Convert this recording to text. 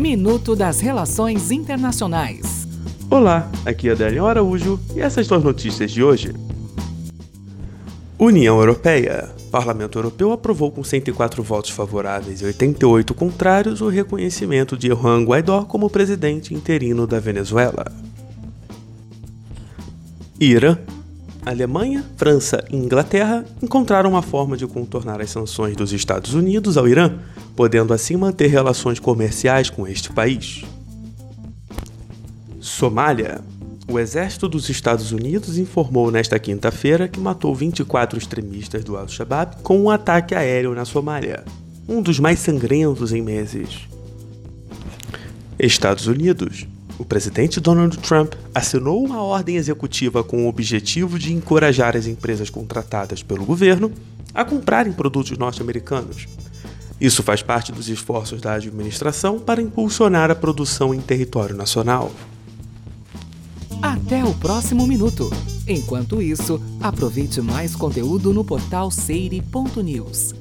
Minuto das Relações Internacionais. Olá, aqui é Adélio Araújo e essas são as notícias de hoje. União Europeia. Parlamento Europeu aprovou com 104 votos favoráveis e 88 contrários o reconhecimento de Juan Guaidó como presidente interino da Venezuela. Irã. Alemanha, França e Inglaterra encontraram uma forma de contornar as sanções dos Estados Unidos ao Irã, podendo assim manter relações comerciais com este país. Somália. O exército dos Estados Unidos informou nesta quinta-feira que matou 24 extremistas do Al-Shabaab com um ataque aéreo na Somália, um dos mais sangrentos em meses. Estados Unidos. O presidente Donald Trump assinou uma ordem executiva com o objetivo de encorajar as empresas contratadas pelo governo a comprarem produtos norte-americanos. Isso faz parte dos esforços da administração para impulsionar a produção em território nacional. Até o próximo minuto. Enquanto isso, aproveite mais conteúdo no portal seire.news.